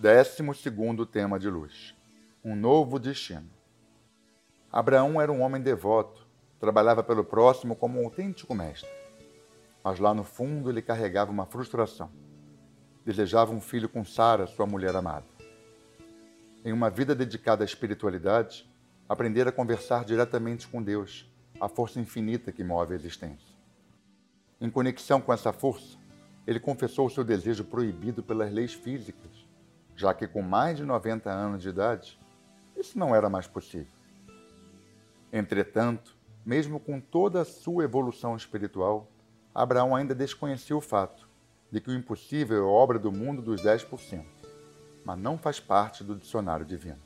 Décimo segundo tema de luz. Um novo destino. Abraão era um homem devoto, trabalhava pelo próximo como um autêntico mestre. Mas lá no fundo ele carregava uma frustração. Desejava um filho com Sara, sua mulher amada. Em uma vida dedicada à espiritualidade, aprender a conversar diretamente com Deus, a força infinita que move a existência. Em conexão com essa força, ele confessou o seu desejo proibido pelas leis físicas já que com mais de 90 anos de idade, isso não era mais possível. Entretanto, mesmo com toda a sua evolução espiritual, Abraão ainda desconhecia o fato de que o impossível é obra do mundo dos 10%, mas não faz parte do dicionário divino.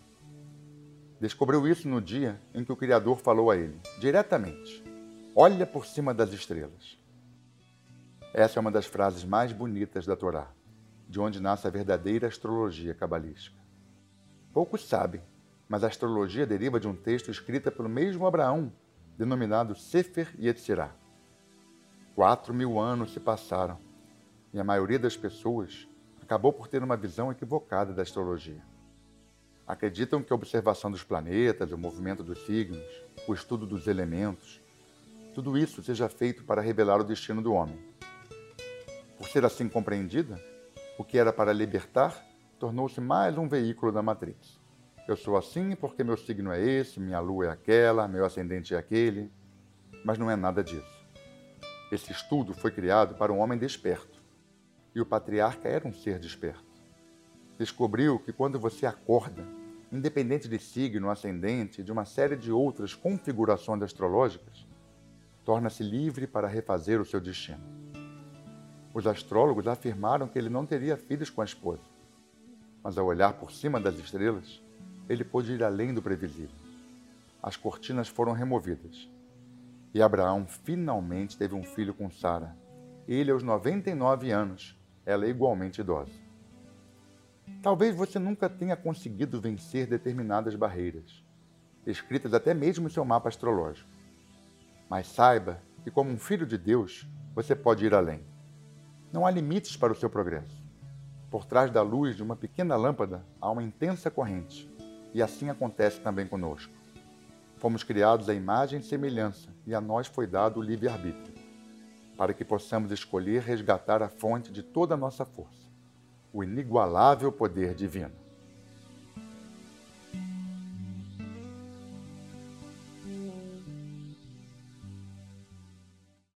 Descobriu isso no dia em que o Criador falou a ele, diretamente: Olha por cima das estrelas. Essa é uma das frases mais bonitas da Torá de onde nasce a verdadeira astrologia cabalística. Poucos sabem, mas a astrologia deriva de um texto escrito pelo mesmo Abraão, denominado Sefer Yetzirah. Quatro mil anos se passaram e a maioria das pessoas acabou por ter uma visão equivocada da astrologia. Acreditam que a observação dos planetas, o movimento dos signos, o estudo dos elementos, tudo isso seja feito para revelar o destino do homem. Por ser assim compreendida, o que era para libertar tornou-se mais um veículo da Matrix. Eu sou assim porque meu signo é esse, minha lua é aquela, meu ascendente é aquele. Mas não é nada disso. Esse estudo foi criado para um homem desperto. E o patriarca era um ser desperto. Descobriu que quando você acorda, independente de signo, ascendente de uma série de outras configurações astrológicas, torna-se livre para refazer o seu destino. Os astrólogos afirmaram que ele não teria filhos com a esposa. Mas ao olhar por cima das estrelas, ele pôde ir além do previsível. As cortinas foram removidas. E Abraão finalmente teve um filho com Sara. Ele aos 99 anos, ela igualmente idosa. Talvez você nunca tenha conseguido vencer determinadas barreiras, escritas até mesmo em seu mapa astrológico. Mas saiba que, como um filho de Deus, você pode ir além. Não há limites para o seu progresso. Por trás da luz de uma pequena lâmpada há uma intensa corrente, e assim acontece também conosco. Fomos criados à imagem e semelhança, e a nós foi dado o livre-arbítrio, para que possamos escolher resgatar a fonte de toda a nossa força, o inigualável poder divino.